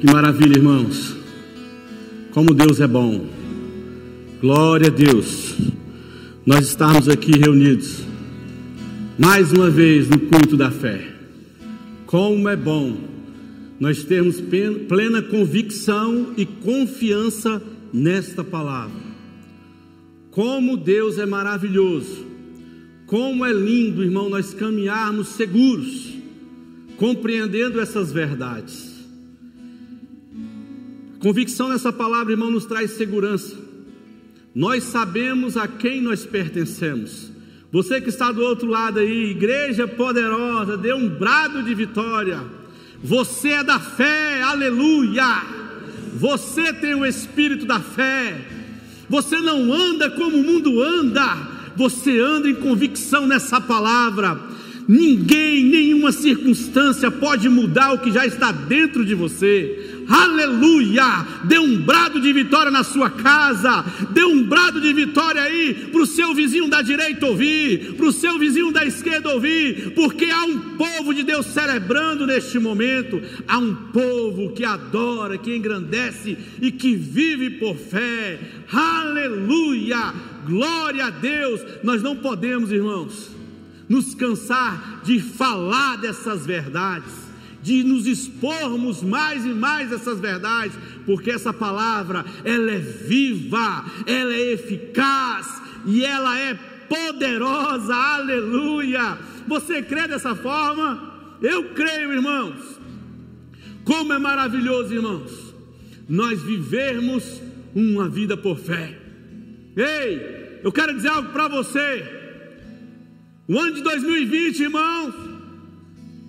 Que maravilha, irmãos. Como Deus é bom. Glória a Deus. Nós estamos aqui reunidos mais uma vez no culto da fé. Como é bom nós termos plena convicção e confiança nesta palavra. Como Deus é maravilhoso. Como é lindo, irmão, nós caminharmos seguros, compreendendo essas verdades. Convicção nessa palavra, irmão, nos traz segurança. Nós sabemos a quem nós pertencemos. Você que está do outro lado aí, igreja poderosa, dê um brado de vitória. Você é da fé, aleluia. Você tem o espírito da fé. Você não anda como o mundo anda. Você anda em convicção nessa palavra. Ninguém, nenhuma circunstância pode mudar o que já está dentro de você aleluia, dê um brado de vitória na sua casa, dê um brado de vitória aí para o seu vizinho da direita ouvir, para o seu vizinho da esquerda ouvir, porque há um povo de Deus celebrando neste momento, há um povo que adora, que engrandece e que vive por fé, aleluia, glória a Deus. Nós não podemos, irmãos, nos cansar de falar dessas verdades de nos expormos mais e mais essas verdades, porque essa palavra ela é viva, ela é eficaz e ela é poderosa. Aleluia! Você crê dessa forma? Eu creio, irmãos. Como é maravilhoso, irmãos, nós vivermos uma vida por fé. Ei, eu quero dizer algo para você. O ano de 2020, irmãos,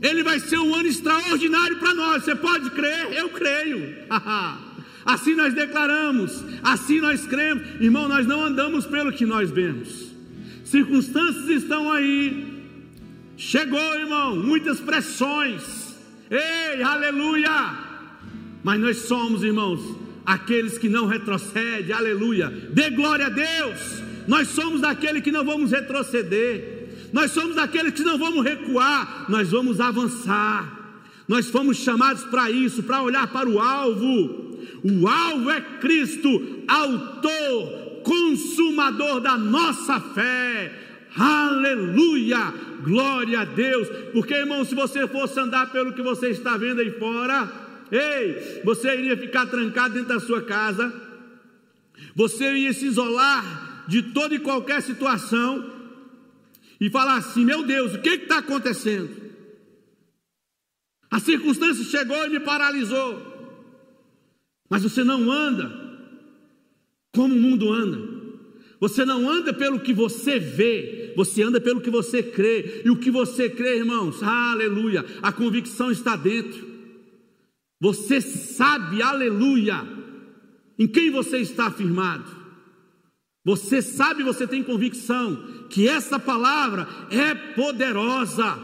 ele vai ser um ano extraordinário para nós. Você pode crer? Eu creio. assim nós declaramos, assim nós cremos. Irmão, nós não andamos pelo que nós vemos. Circunstâncias estão aí. Chegou, irmão, muitas pressões. Ei, aleluia! Mas nós somos, irmãos, aqueles que não retrocedem, aleluia. Dê glória a Deus. Nós somos daqueles que não vamos retroceder. Nós somos daqueles que não vamos recuar, nós vamos avançar. Nós fomos chamados para isso, para olhar para o alvo. O alvo é Cristo, autor, consumador da nossa fé. Aleluia! Glória a Deus. Porque, irmão, se você fosse andar pelo que você está vendo aí fora, ei, você iria ficar trancado dentro da sua casa. Você ia se isolar de toda e qualquer situação e falar assim: meu Deus, o que está acontecendo? A circunstância chegou e me paralisou. Mas você não anda como o mundo anda. Você não anda pelo que você vê, você anda pelo que você crê. E o que você crê, irmãos, aleluia, a convicção está dentro. Você sabe, aleluia, em quem você está afirmado. Você sabe, você tem convicção que essa palavra é poderosa.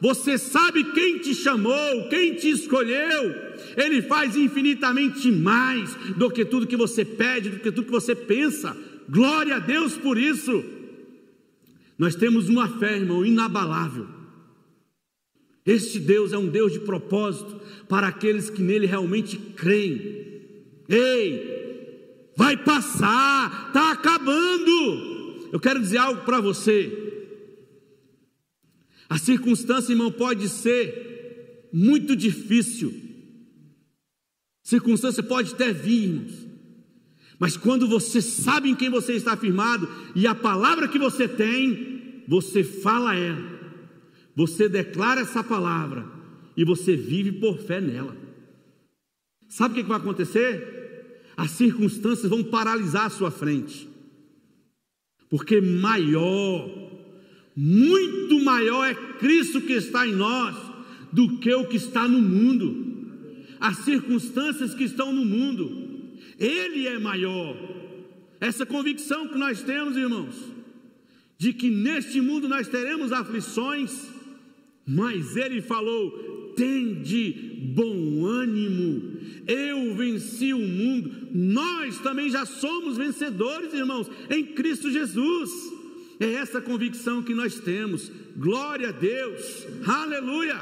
Você sabe quem te chamou, quem te escolheu. Ele faz infinitamente mais do que tudo que você pede, do que tudo que você pensa. Glória a Deus por isso. Nós temos uma fé, irmão, inabalável. Este Deus é um Deus de propósito para aqueles que nele realmente creem. Ei, vai passar, está acabando. Eu quero dizer algo para você. A circunstância, irmão, pode ser muito difícil. Circunstância pode até vir, irmãos. Mas quando você sabe em quem você está afirmado e a palavra que você tem, você fala ela. Você declara essa palavra e você vive por fé nela. Sabe o que vai acontecer? As circunstâncias vão paralisar a sua frente. Porque maior, muito maior é Cristo que está em nós do que o que está no mundo. As circunstâncias que estão no mundo, Ele é maior. Essa convicção que nós temos, irmãos, de que neste mundo nós teremos aflições, mas Ele falou: tende bom ânimo, eu venci o mundo, nós também já somos vencedores, irmãos, em Cristo Jesus. É essa convicção que nós temos, glória a Deus, aleluia.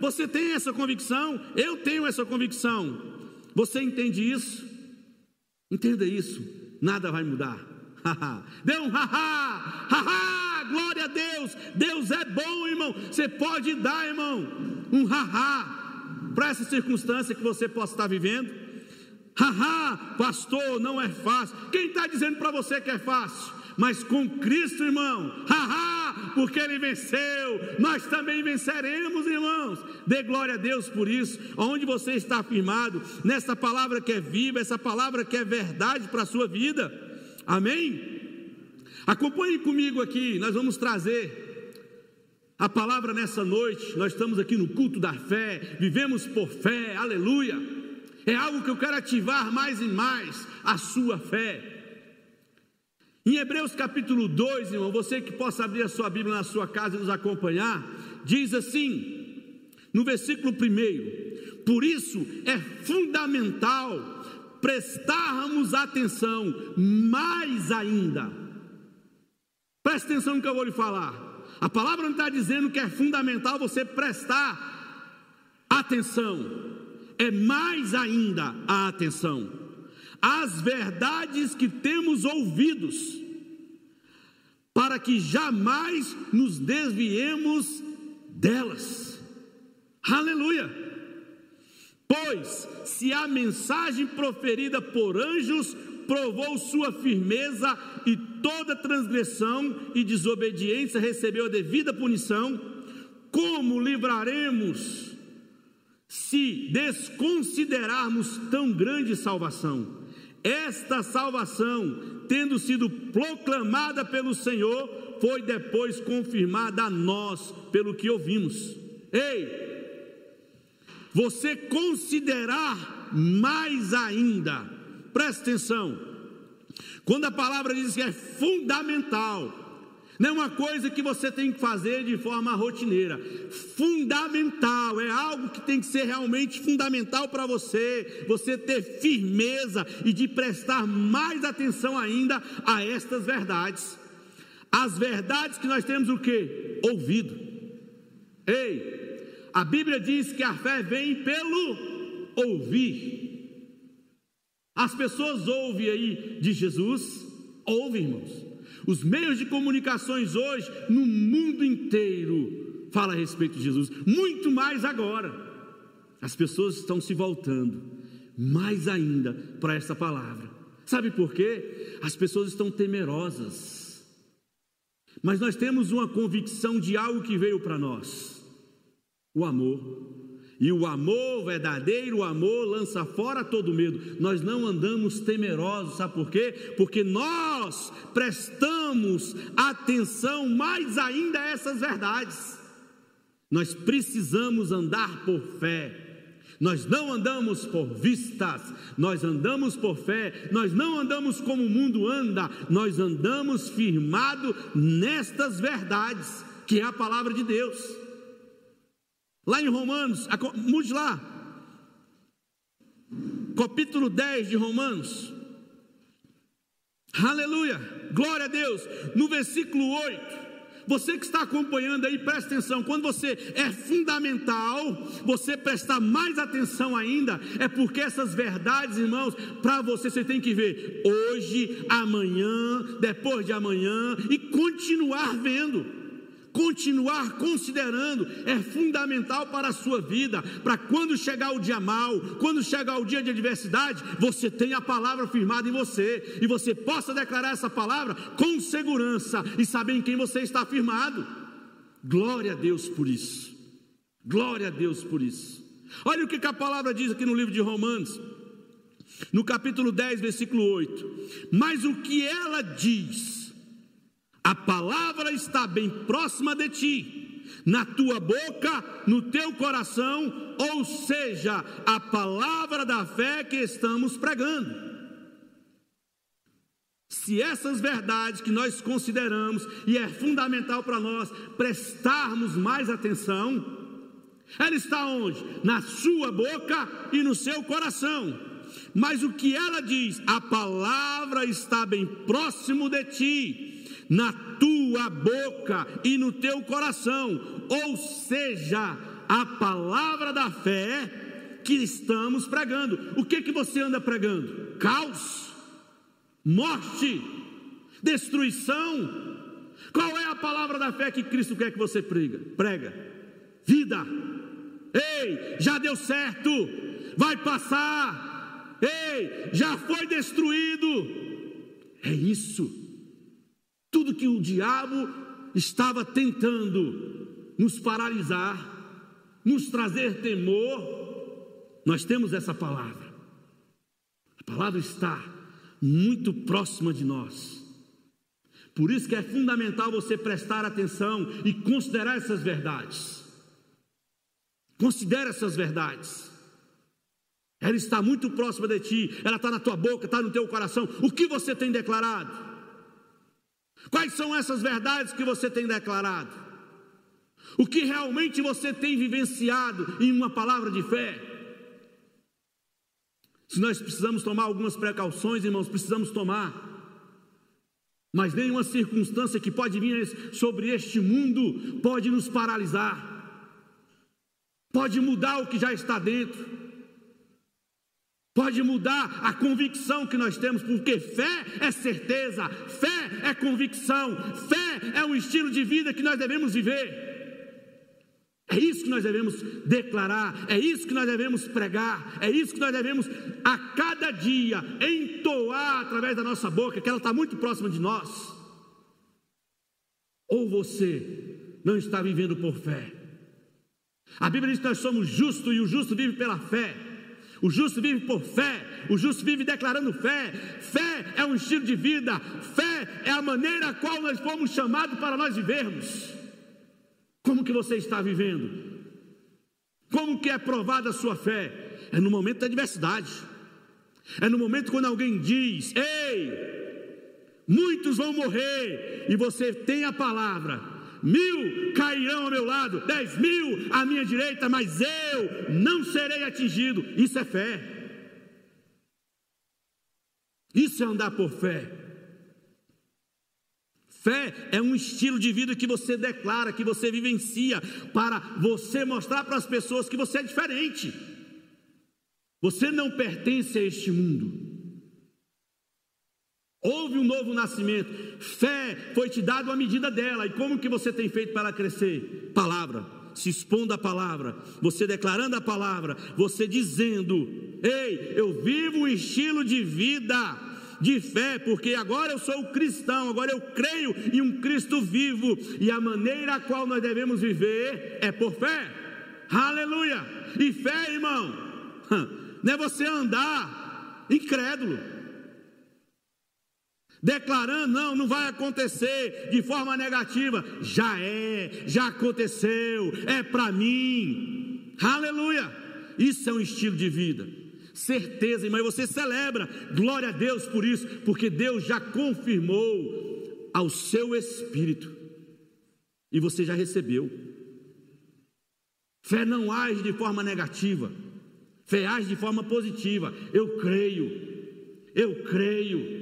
Você tem essa convicção? Eu tenho essa convicção. Você entende isso? Entenda isso, nada vai mudar. Dê um haha, haha, glória a Deus. Deus é bom, irmão. Você pode dar, irmão, um haha para essa circunstância que você possa estar vivendo. Haha, pastor, não é fácil. Quem está dizendo para você que é fácil? Mas com Cristo, irmão, haha, porque Ele venceu, nós também venceremos, irmãos. Dê glória a Deus por isso. Onde você está afirmado, nessa palavra que é viva, essa palavra que é verdade para a sua vida. Amém? Acompanhe comigo aqui, nós vamos trazer a palavra nessa noite. Nós estamos aqui no culto da fé, vivemos por fé, aleluia. É algo que eu quero ativar mais e mais a sua fé. Em Hebreus capítulo 2, irmão, você que possa abrir a sua Bíblia na sua casa e nos acompanhar, diz assim, no versículo 1: Por isso é fundamental prestarmos atenção mais ainda. Preste atenção no que eu vou lhe falar. A palavra não está dizendo que é fundamental você prestar atenção, é mais ainda a atenção as verdades que temos ouvidos, para que jamais nos desviemos delas. Aleluia! Pois, se a mensagem proferida por anjos provou sua firmeza e toda transgressão e desobediência recebeu a devida punição, como livraremos se desconsiderarmos tão grande salvação? Esta salvação, tendo sido proclamada pelo Senhor, foi depois confirmada a nós pelo que ouvimos. Ei, você considerar mais ainda, presta atenção, quando a palavra diz que é fundamental, não é uma coisa que você tem que fazer de forma rotineira. Fundamental, é algo que tem que ser realmente fundamental para você, você ter firmeza e de prestar mais atenção ainda a estas verdades. As verdades que nós temos o que? Ouvido. Ei, a Bíblia diz que a fé vem pelo ouvir. As pessoas ouvem aí de Jesus, ouvem, irmãos. Os meios de comunicações hoje, no mundo inteiro, fala a respeito de Jesus, muito mais agora. As pessoas estão se voltando mais ainda para essa palavra. Sabe por quê? As pessoas estão temerosas. Mas nós temos uma convicção de algo que veio para nós: o amor. E o amor, verdadeiro amor, lança fora todo medo. Nós não andamos temerosos, sabe por quê? Porque nós prestamos atenção mais ainda a essas verdades. Nós precisamos andar por fé. Nós não andamos por vistas, nós andamos por fé, nós não andamos como o mundo anda, nós andamos firmado nestas verdades, que é a palavra de Deus. Lá em Romanos, mude lá. Capítulo 10 de Romanos. Aleluia, glória a Deus. No versículo 8. Você que está acompanhando aí, presta atenção. Quando você é fundamental, você prestar mais atenção ainda, é porque essas verdades, irmãos, para você você tem que ver hoje, amanhã, depois de amanhã e continuar vendo continuar considerando é fundamental para a sua vida, para quando chegar o dia mal, quando chegar o dia de adversidade, você tenha a palavra firmada em você e você possa declarar essa palavra com segurança e saber em quem você está firmado. Glória a Deus por isso. Glória a Deus por isso. Olha o que a palavra diz aqui no livro de Romanos, no capítulo 10, versículo 8. Mas o que ela diz a palavra está bem próxima de ti, na tua boca, no teu coração, ou seja, a palavra da fé que estamos pregando. Se essas verdades que nós consideramos e é fundamental para nós prestarmos mais atenção, ela está onde? Na sua boca e no seu coração. Mas o que ela diz? A palavra está bem próximo de ti, na tua boca e no teu coração, ou seja, a palavra da fé que estamos pregando. O que que você anda pregando? Caos, morte, destruição. Qual é a palavra da fé que Cristo quer que você prega? Prega. Vida. Ei, já deu certo. Vai passar. Ei, já foi destruído. É isso. Tudo que o diabo estava tentando nos paralisar, nos trazer temor, nós temos essa palavra. A palavra está muito próxima de nós. Por isso que é fundamental você prestar atenção e considerar essas verdades. Considere essas verdades. Ela está muito próxima de ti, ela está na tua boca, está no teu coração. O que você tem declarado? Quais são essas verdades que você tem declarado? O que realmente você tem vivenciado em uma palavra de fé? Se nós precisamos tomar algumas precauções, irmãos, precisamos tomar. Mas nenhuma circunstância que pode vir sobre este mundo pode nos paralisar, pode mudar o que já está dentro pode mudar a convicção que nós temos, porque fé é certeza, fé é convicção, fé é um estilo de vida que nós devemos viver. É isso que nós devemos declarar, é isso que nós devemos pregar, é isso que nós devemos a cada dia entoar através da nossa boca, que ela está muito próxima de nós. Ou você não está vivendo por fé. A Bíblia diz que nós somos justos e o justo vive pela fé. O justo vive por fé, o justo vive declarando fé. Fé é um estilo de vida, fé é a maneira a qual nós fomos chamados para nós vivermos. Como que você está vivendo? Como que é provada a sua fé? É no momento da adversidade. É no momento quando alguém diz: "Ei, muitos vão morrer", e você tem a palavra: mil cairão ao meu lado, dez mil à minha direita, mas eu não serei atingido. Isso é fé. Isso é andar por fé. Fé é um estilo de vida que você declara, que você vivencia, para você mostrar para as pessoas que você é diferente. Você não pertence a este mundo. Houve um novo nascimento. Fé foi te dada a medida dela. E como que você tem feito para crescer? Palavra. Se expondo a palavra, você declarando a palavra, você dizendo: Ei, eu vivo um estilo de vida de fé, porque agora eu sou cristão, agora eu creio em um Cristo vivo, e a maneira a qual nós devemos viver é por fé. Aleluia! E fé, irmão, não é você andar incrédulo declarando, não, não vai acontecer de forma negativa. Já é, já aconteceu, é para mim. Aleluia! Isso é um estilo de vida. Certeza, irmão, e você celebra, glória a Deus por isso, porque Deus já confirmou ao seu espírito, e você já recebeu. Fé não age de forma negativa, fé age de forma positiva. Eu creio, eu creio,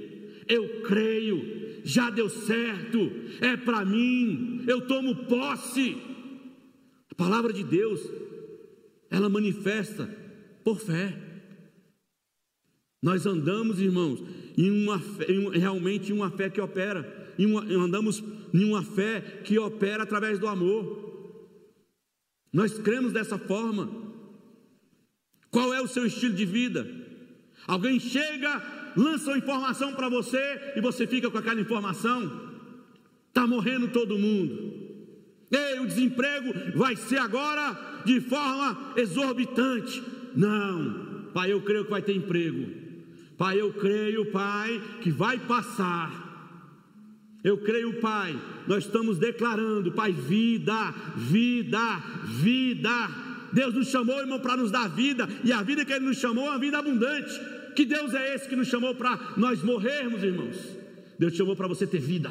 eu creio, já deu certo, é para mim, eu tomo posse. A palavra de Deus, ela manifesta por fé. Nós andamos, irmãos, em uma fé, em, realmente em uma fé que opera, em uma, andamos em uma fé que opera através do amor. Nós cremos dessa forma. Qual é o seu estilo de vida? Alguém chega lançam informação para você e você fica com aquela informação. Está morrendo todo mundo. Ei, o desemprego vai ser agora de forma exorbitante. Não, pai, eu creio que vai ter emprego. Pai, eu creio, pai, que vai passar. Eu creio, Pai, nós estamos declarando, Pai, vida, vida, vida. Deus nos chamou, irmão, para nos dar vida, e a vida que Ele nos chamou é uma vida abundante. Que Deus é esse que nos chamou para nós morrermos, irmãos? Deus te chamou para você ter vida.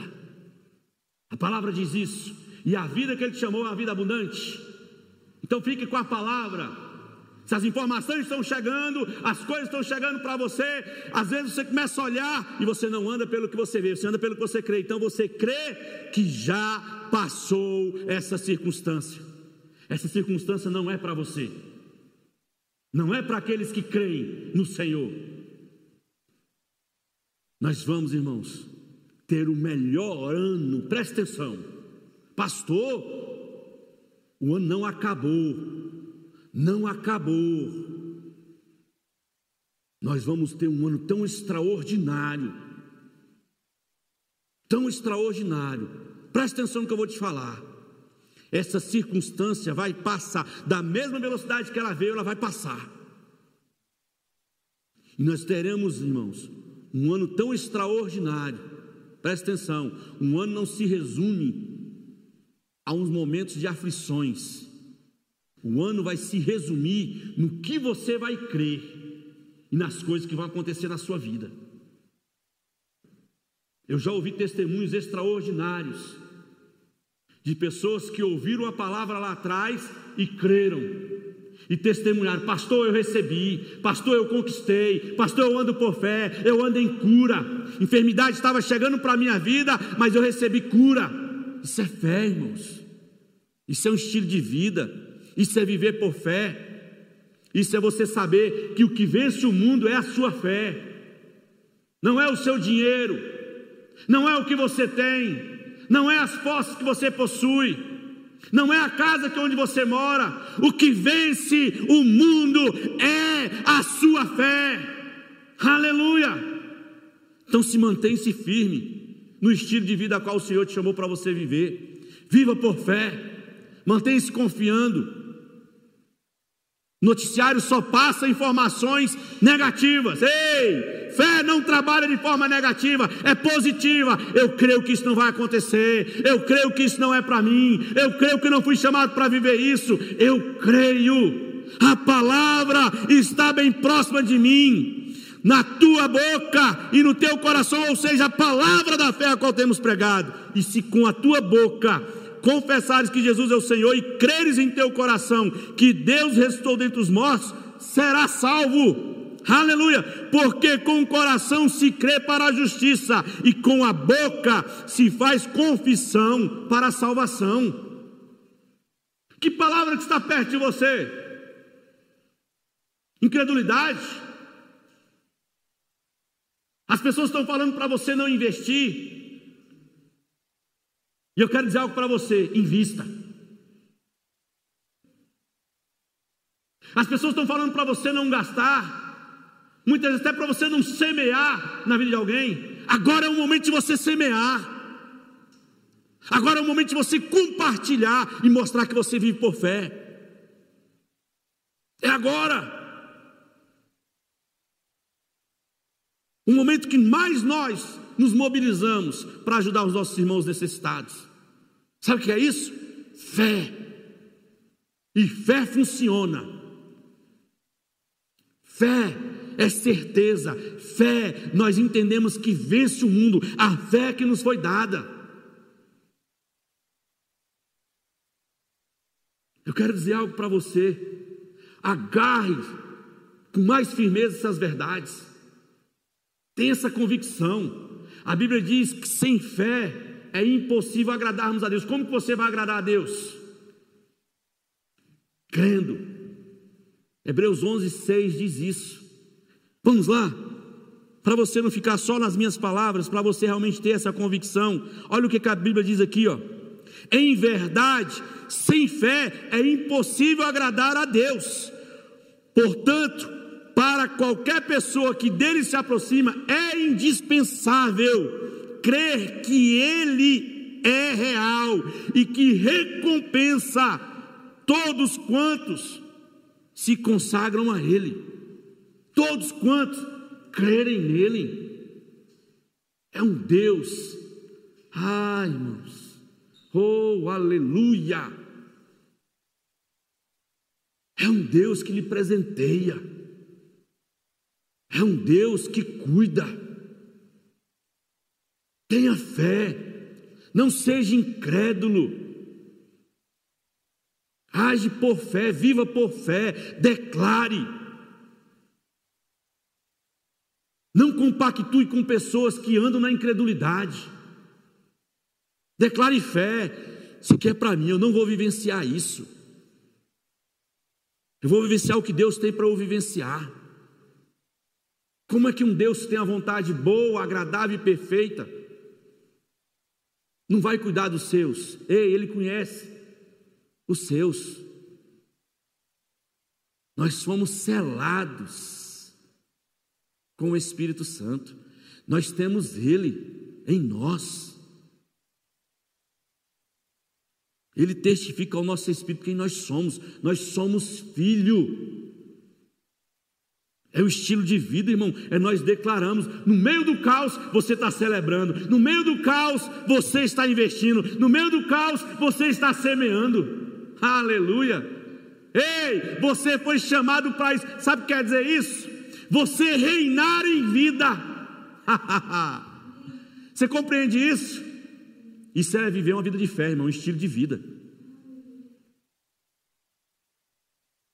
A palavra diz isso. E a vida que Ele te chamou é uma vida abundante. Então fique com a palavra. Se as informações estão chegando, as coisas estão chegando para você, às vezes você começa a olhar e você não anda pelo que você vê, você anda pelo que você crê. Então você crê que já passou essa circunstância. Essa circunstância não é para você. Não é para aqueles que creem no Senhor. Nós vamos, irmãos, ter o melhor ano, presta atenção, pastor. O ano não acabou, não acabou. Nós vamos ter um ano tão extraordinário, tão extraordinário. Presta atenção no que eu vou te falar. Essa circunstância vai passar da mesma velocidade que ela veio, ela vai passar. E nós teremos, irmãos, um ano tão extraordinário. Presta atenção, um ano não se resume a uns momentos de aflições. O ano vai se resumir no que você vai crer e nas coisas que vão acontecer na sua vida. Eu já ouvi testemunhos extraordinários de pessoas que ouviram a palavra lá atrás e creram e testemunharam: Pastor, eu recebi, Pastor, eu conquistei, Pastor, eu ando por fé, eu ando em cura. Enfermidade estava chegando para a minha vida, mas eu recebi cura. Isso é fé, irmãos. Isso é um estilo de vida. Isso é viver por fé. Isso é você saber que o que vence o mundo é a sua fé, não é o seu dinheiro, não é o que você tem, não é as posses que você possui, não é a casa que onde você mora, o que vence o mundo é a sua fé. Aleluia! Então se mantém-se firme no estilo de vida a qual o Senhor te chamou para você viver. Viva por fé, mantenha-se confiando, Noticiário só passa informações negativas. Ei, fé não trabalha de forma negativa, é positiva. Eu creio que isso não vai acontecer. Eu creio que isso não é para mim. Eu creio que não fui chamado para viver isso. Eu creio. A palavra está bem próxima de mim, na tua boca e no teu coração, ou seja, a palavra da fé a qual temos pregado. E se com a tua boca confessares que Jesus é o Senhor e creres em teu coração que Deus ressuscitou dentre os mortos, será salvo. Aleluia! Porque com o coração se crê para a justiça e com a boca se faz confissão para a salvação. Que palavra que está perto de você? Incredulidade. As pessoas estão falando para você não investir. E eu quero dizer algo para você: invista. As pessoas estão falando para você não gastar, muitas vezes até para você não semear na vida de alguém. Agora é o momento de você semear. Agora é o momento de você compartilhar e mostrar que você vive por fé. É agora. O momento que mais nós nos mobilizamos para ajudar os nossos irmãos necessitados. Sabe o que é isso? Fé. E fé funciona. Fé é certeza, fé, nós entendemos que vence o mundo, a fé que nos foi dada. Eu quero dizer algo para você, agarre com mais firmeza essas verdades, tenha essa convicção, a Bíblia diz que sem fé é impossível agradarmos a Deus. Como que você vai agradar a Deus? Crendo. Hebreus 11, 6 diz isso. Vamos lá. Para você não ficar só nas minhas palavras, para você realmente ter essa convicção. Olha o que a Bíblia diz aqui, ó. Em verdade, sem fé é impossível agradar a Deus. Portanto, para qualquer pessoa que dele se aproxima, é indispensável crer que ele é real e que recompensa todos quantos se consagram a ele, todos quantos crerem nele. É um Deus, ai irmãos, oh aleluia! É um Deus que lhe presenteia. É um Deus que cuida. Tenha fé, não seja incrédulo. Age por fé, viva por fé, declare. Não compactue com pessoas que andam na incredulidade. Declare fé. Se quer para mim, eu não vou vivenciar isso. Eu vou vivenciar o que Deus tem para eu vivenciar. Como é que um Deus que tem a vontade boa, agradável e perfeita não vai cuidar dos seus? Ei, Ele conhece os seus. Nós fomos selados com o Espírito Santo. Nós temos Ele em nós. Ele testifica ao nosso espírito quem nós somos. Nós somos filho. É o estilo de vida, irmão. É nós declaramos. No meio do caos, você está celebrando. No meio do caos, você está investindo. No meio do caos, você está semeando. Aleluia. Ei, você foi chamado para isso. Sabe o que quer dizer isso? Você reinar em vida. você compreende isso? Isso é viver uma vida de fé, irmão, um estilo de vida.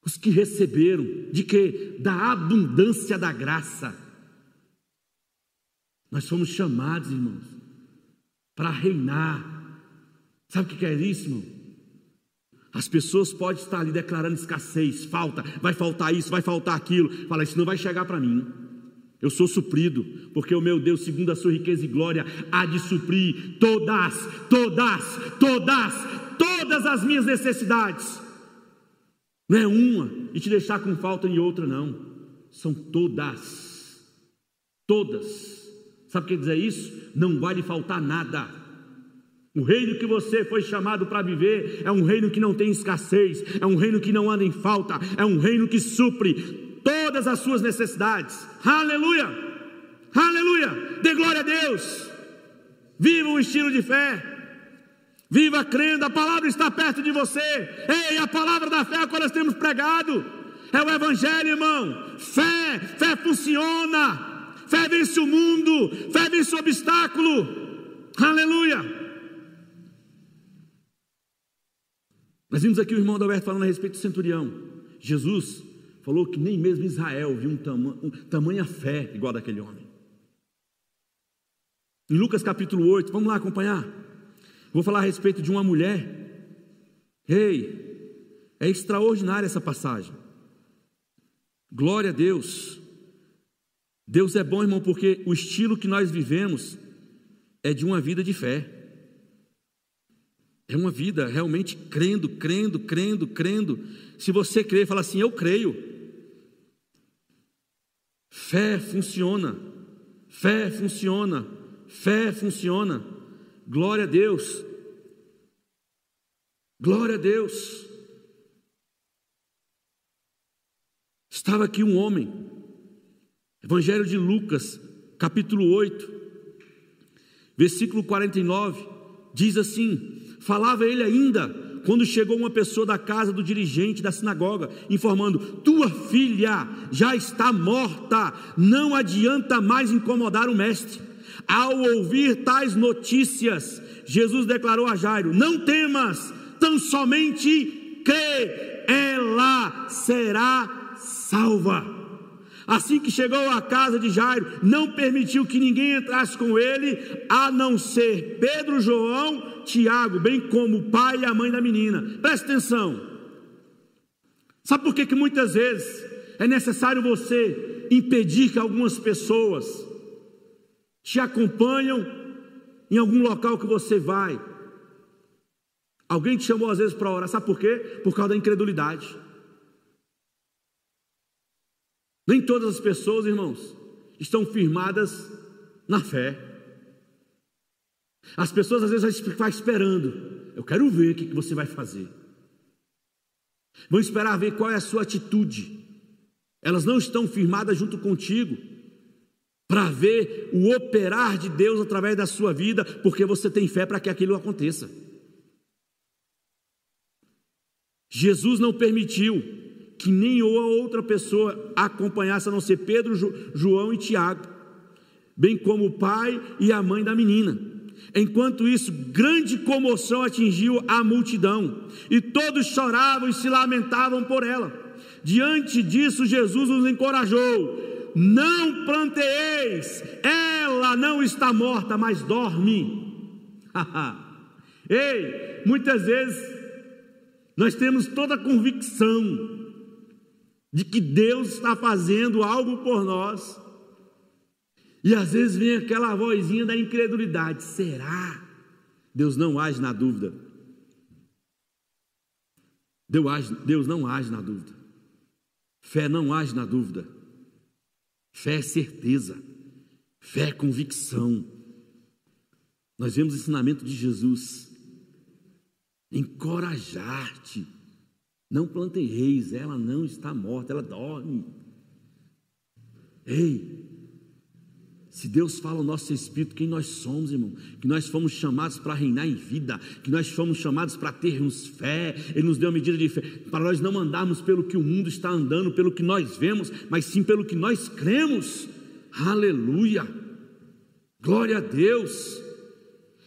Os que receberam, de que? Da abundância da graça. Nós fomos chamados, irmãos, para reinar. Sabe o que é isso, irmão? As pessoas podem estar ali declarando escassez, falta, vai faltar isso, vai faltar aquilo. Fala, isso não vai chegar para mim. Eu sou suprido, porque o meu Deus, segundo a sua riqueza e glória, há de suprir todas, todas, todas, todas as minhas necessidades. Não é uma e te deixar com falta em outra, não. São todas. Todas. Sabe o que quer dizer isso? Não vai lhe faltar nada. O reino que você foi chamado para viver é um reino que não tem escassez, é um reino que não anda em falta, é um reino que supre todas as suas necessidades. Aleluia! Aleluia! Dê glória a Deus. Viva um estilo de fé. Viva crendo, a palavra está perto de você. Ei, a palavra da fé é qual nós temos pregado. É o Evangelho, irmão. Fé, fé funciona. Fé vence o mundo. Fé vence o obstáculo. Aleluia. Nós vimos aqui o irmão Alberto falando a respeito do centurião. Jesus falou que nem mesmo Israel viu um, tama, um tamanha fé igual daquele homem. Em Lucas capítulo 8, vamos lá acompanhar. Vou falar a respeito de uma mulher. Ei, é extraordinária essa passagem. Glória a Deus. Deus é bom, irmão, porque o estilo que nós vivemos é de uma vida de fé. É uma vida realmente crendo, crendo, crendo, crendo. Se você crer, fala assim: Eu creio. Fé funciona, fé funciona, fé funciona. Glória a Deus, glória a Deus. Estava aqui um homem, Evangelho de Lucas, capítulo 8, versículo 49, diz assim: Falava ele ainda quando chegou uma pessoa da casa do dirigente da sinagoga, informando: Tua filha já está morta, não adianta mais incomodar o mestre. Ao ouvir tais notícias, Jesus declarou a Jairo: Não temas, tão somente crê, ela será salva. Assim que chegou à casa de Jairo, não permitiu que ninguém entrasse com ele, a não ser Pedro, João, Tiago, bem como o pai e a mãe da menina. Preste atenção. Sabe por que, que muitas vezes é necessário você impedir que algumas pessoas te acompanham em algum local que você vai? Alguém te chamou às vezes para orar, sabe por quê? Por causa da incredulidade. Nem todas as pessoas, irmãos, estão firmadas na fé. As pessoas às vezes vão ficar esperando. Eu quero ver o que você vai fazer. Vão esperar ver qual é a sua atitude. Elas não estão firmadas junto contigo para ver o operar de Deus através da sua vida, porque você tem fé para que aquilo aconteça. Jesus não permitiu que nem outra pessoa acompanhasse a não ser Pedro, João e Tiago, bem como o pai e a mãe da menina. Enquanto isso, grande comoção atingiu a multidão, e todos choravam e se lamentavam por ela. Diante disso, Jesus os encorajou: Não planteeis, ela não está morta, mas dorme. Ei, muitas vezes nós temos toda a convicção de que Deus está fazendo algo por nós. E às vezes vem aquela vozinha da incredulidade: será? Deus não age na dúvida. Deus, age, Deus não age na dúvida. Fé não age na dúvida. Fé é certeza. Fé é convicção. Nós vemos o ensinamento de Jesus. Encorajar-te. Não plantem reis, ela não está morta, ela dorme. Ei, se Deus fala o nosso espírito, quem nós somos, irmão? Que nós fomos chamados para reinar em vida, que nós fomos chamados para termos fé, Ele nos deu uma medida de fé, para nós não andarmos pelo que o mundo está andando, pelo que nós vemos, mas sim pelo que nós cremos. Aleluia! Glória a Deus!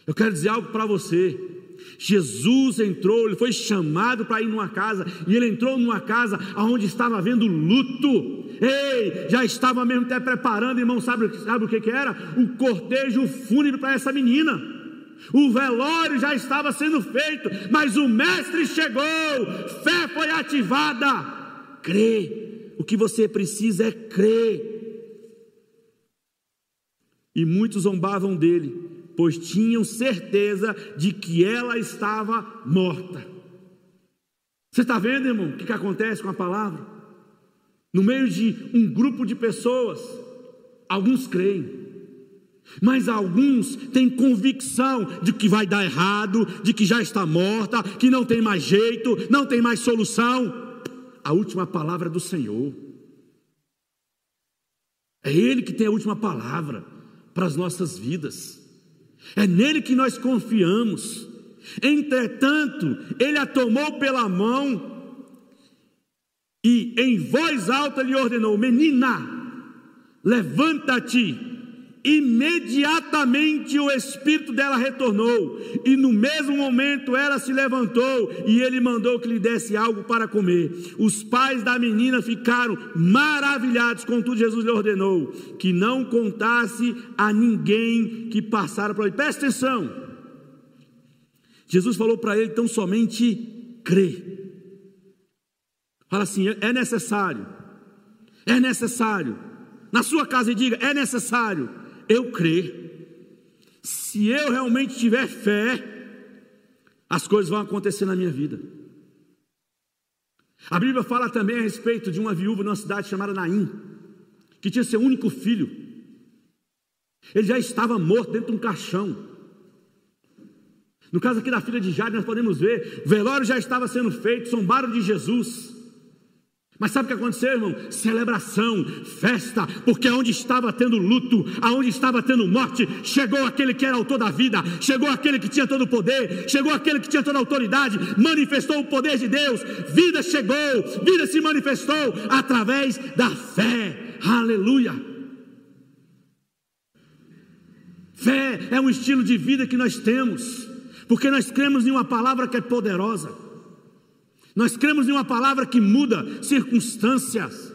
Eu quero dizer algo para você. Jesus entrou, ele foi chamado para ir numa casa, e ele entrou numa casa onde estava havendo luto. Ei, já estava mesmo até preparando, irmão, sabe, sabe o que, que era? O cortejo fúnebre para essa menina. O velório já estava sendo feito, mas o mestre chegou, fé foi ativada. Crê, o que você precisa é crer. E muitos zombavam dele, pois tinham certeza de que ela estava morta. Você está vendo, irmão, o que, que acontece com a palavra? No meio de um grupo de pessoas, alguns creem, mas alguns têm convicção de que vai dar errado, de que já está morta, que não tem mais jeito, não tem mais solução. A última palavra é do Senhor. É Ele que tem a última palavra para as nossas vidas. É nele que nós confiamos. Entretanto, ele a tomou pela mão e em voz alta lhe ordenou: Menina, levanta-te. Imediatamente o espírito dela retornou, e no mesmo momento ela se levantou e ele mandou que lhe desse algo para comer. Os pais da menina ficaram maravilhados, contudo, Jesus lhe ordenou que não contasse a ninguém que passara por ali. Presta atenção, Jesus falou para ele: então somente crê. Fala assim: é necessário, é necessário. Na sua casa e diga: é necessário eu crer. Se eu realmente tiver fé, as coisas vão acontecer na minha vida. A Bíblia fala também a respeito de uma viúva numa cidade chamada Naim, que tinha seu único filho. Ele já estava morto dentro de um caixão. No caso aqui da filha de Jade, nós podemos ver, o velório já estava sendo feito, zombaram de Jesus. Mas sabe o que aconteceu, irmão? Celebração, festa, porque onde estava tendo luto, aonde estava tendo morte, chegou aquele que era autor da vida, chegou aquele que tinha todo o poder, chegou aquele que tinha toda a autoridade, manifestou o poder de Deus, vida chegou, vida se manifestou através da fé. Aleluia! Fé é um estilo de vida que nós temos, porque nós cremos em uma palavra que é poderosa. Nós cremos em uma palavra que muda circunstâncias.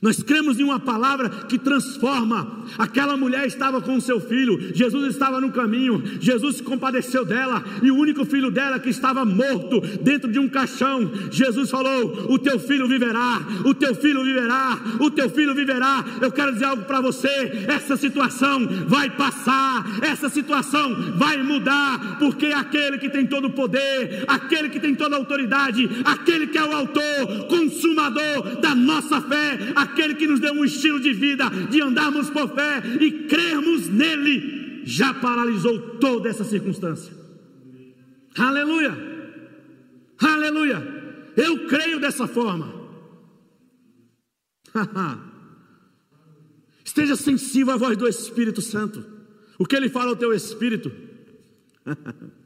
Nós cremos em uma palavra que transforma. Aquela mulher estava com o seu filho, Jesus estava no caminho, Jesus se compadeceu dela, e o único filho dela que estava morto dentro de um caixão, Jesus falou: O teu filho viverá, o teu filho viverá, o teu filho viverá. Eu quero dizer algo para você: essa situação vai passar, essa situação vai mudar, porque aquele que tem todo o poder, aquele que tem toda a autoridade, aquele que é o autor, consumador da nossa fé, aquele que nos deu um estilo de vida, de andarmos por fé e crermos nele, já paralisou toda essa circunstância. Aleluia! Aleluia! Eu creio dessa forma. Esteja sensível à voz do Espírito Santo. O que ele fala ao teu espírito?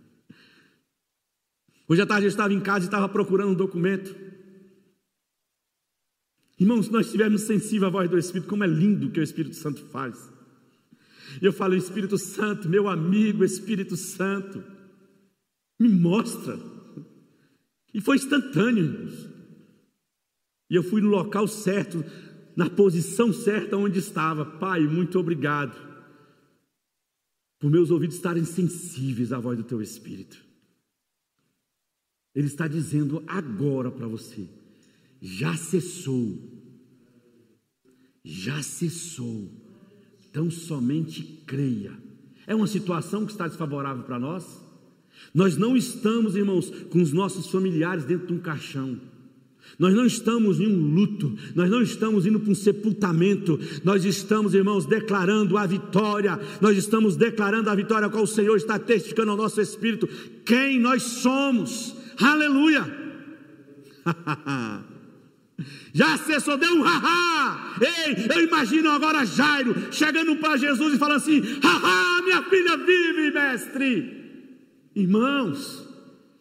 Hoje à tarde eu estava em casa e estava procurando um documento. Irmãos, se nós estivermos sensíveis à voz do Espírito, como é lindo o que o Espírito Santo faz. Eu falo, Espírito Santo, meu amigo Espírito Santo, me mostra. E foi instantâneo, irmãos. E eu fui no local certo, na posição certa onde estava. Pai, muito obrigado por meus ouvidos estarem sensíveis à voz do teu Espírito. Ele está dizendo agora para você já cessou. Já cessou. Então somente creia. É uma situação que está desfavorável para nós? Nós não estamos, irmãos, com os nossos familiares dentro de um caixão. Nós não estamos em um luto, nós não estamos indo para um sepultamento, nós estamos, irmãos, declarando a vitória, nós estamos declarando a vitória qual o Senhor está testificando ao nosso espírito, quem nós somos, aleluia. Já cessou, deu um haha. Ei, eu imagino agora Jairo chegando para Jesus e falando assim: haha, minha filha vive, mestre. Irmãos,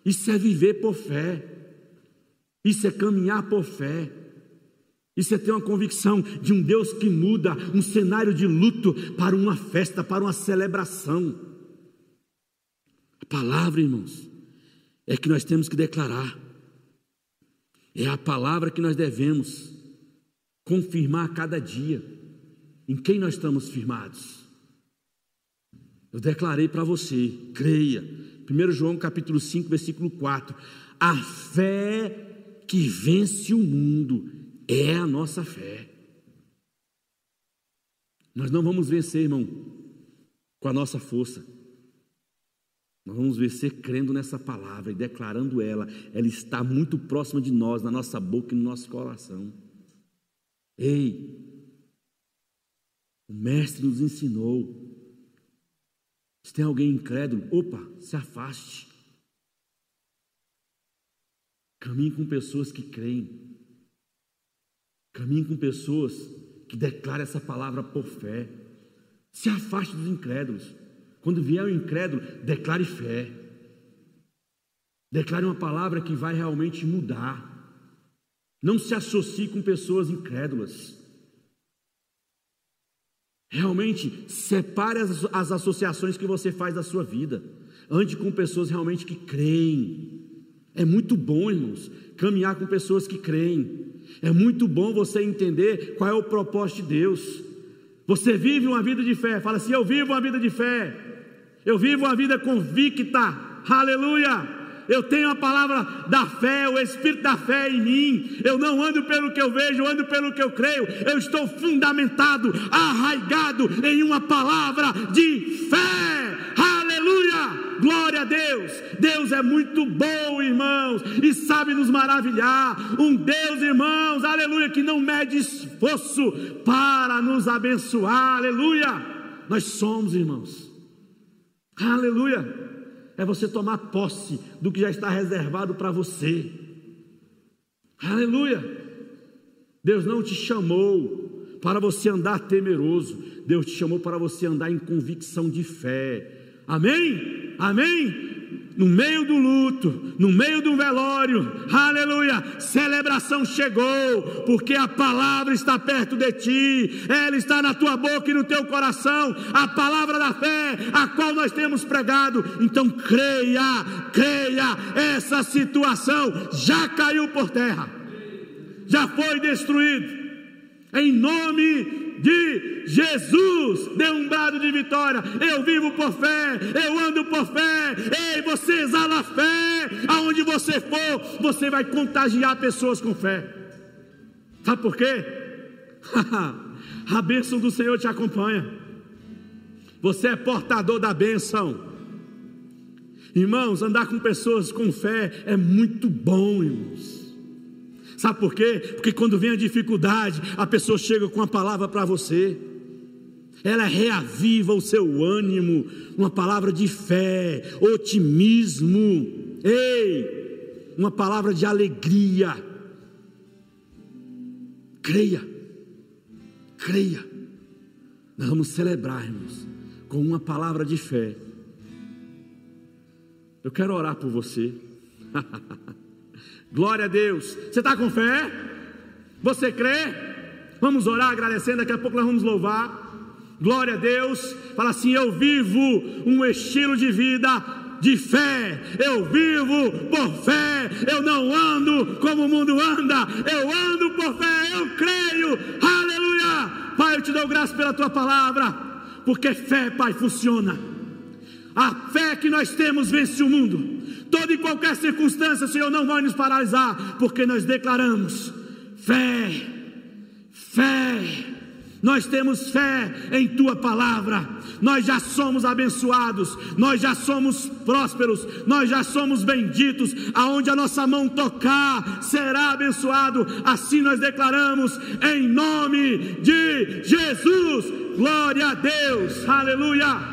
isso é viver por fé, isso é caminhar por fé, isso é ter uma convicção de um Deus que muda um cenário de luto para uma festa, para uma celebração. A palavra, irmãos, é que nós temos que declarar, é a palavra que nós devemos confirmar a cada dia, em quem nós estamos firmados. Eu declarei para você, creia, 1 João capítulo 5, versículo 4. A fé que vence o mundo é a nossa fé. Nós não vamos vencer, irmão, com a nossa força. Nós vamos vencer crendo nessa palavra e declarando ela. Ela está muito próxima de nós, na nossa boca e no nosso coração. Ei, o Mestre nos ensinou se tem alguém incrédulo, opa, se afaste. Caminhe com pessoas que creem. Caminhe com pessoas que declaram essa palavra por fé. Se afaste dos incrédulos. Quando vier o incrédulo, declare fé. Declare uma palavra que vai realmente mudar. Não se associe com pessoas incrédulas. Realmente, separe as, as associações que você faz da sua vida. Ande com pessoas realmente que creem. É muito bom, irmãos, caminhar com pessoas que creem. É muito bom você entender qual é o propósito de Deus. Você vive uma vida de fé. Fala assim: Eu vivo uma vida de fé. Eu vivo uma vida convicta. Aleluia eu tenho a palavra da fé, o Espírito da fé em mim. Eu não ando pelo que eu vejo, eu ando pelo que eu creio. Eu estou fundamentado, arraigado em uma palavra de fé. Aleluia! Glória a Deus! Deus é muito bom, irmãos, e sabe nos maravilhar. Um Deus, irmãos, aleluia, que não mede esforço para nos abençoar. Aleluia! Nós somos, irmãos. Aleluia! é você tomar posse do que já está reservado para você. Aleluia! Deus não te chamou para você andar temeroso, Deus te chamou para você andar em convicção de fé. Amém? Amém? No meio do luto, no meio do velório, aleluia, celebração chegou, porque a palavra está perto de ti, ela está na tua boca e no teu coração, a palavra da fé, a qual nós temos pregado. Então creia, creia, essa situação já caiu por terra, já foi destruído, em nome de Jesus. Dê um brado de vitória. Eu vivo por fé, eu ando por fé. Ei, você exala fé. Aonde você for, você vai contagiar pessoas com fé. Sabe por quê? A bênção do Senhor te acompanha. Você é portador da bênção. Irmãos, andar com pessoas com fé é muito bom, irmãos. Sabe por quê? Porque quando vem a dificuldade, a pessoa chega com a palavra para você. Ela reaviva o seu ânimo, uma palavra de fé, otimismo, ei, uma palavra de alegria. Creia, creia. Nós vamos celebrar, irmãos, com uma palavra de fé. Eu quero orar por você. Glória a Deus. Você está com fé? Você crê? Vamos orar agradecendo, daqui a pouco nós vamos louvar. Glória a Deus. Fala assim: Eu vivo um estilo de vida de fé. Eu vivo por fé. Eu não ando como o mundo anda. Eu ando por fé. Eu creio. Aleluia. Pai, eu te dou graça pela tua palavra. Porque fé, Pai, funciona. A fé que nós temos vence o mundo. Toda e qualquer circunstância, Senhor, não vai nos paralisar, porque nós declaramos Fé, fé. Nós temos fé em tua palavra. Nós já somos abençoados, nós já somos prósperos, nós já somos benditos. Aonde a nossa mão tocar, será abençoado. Assim nós declaramos em nome de Jesus. Glória a Deus. Aleluia.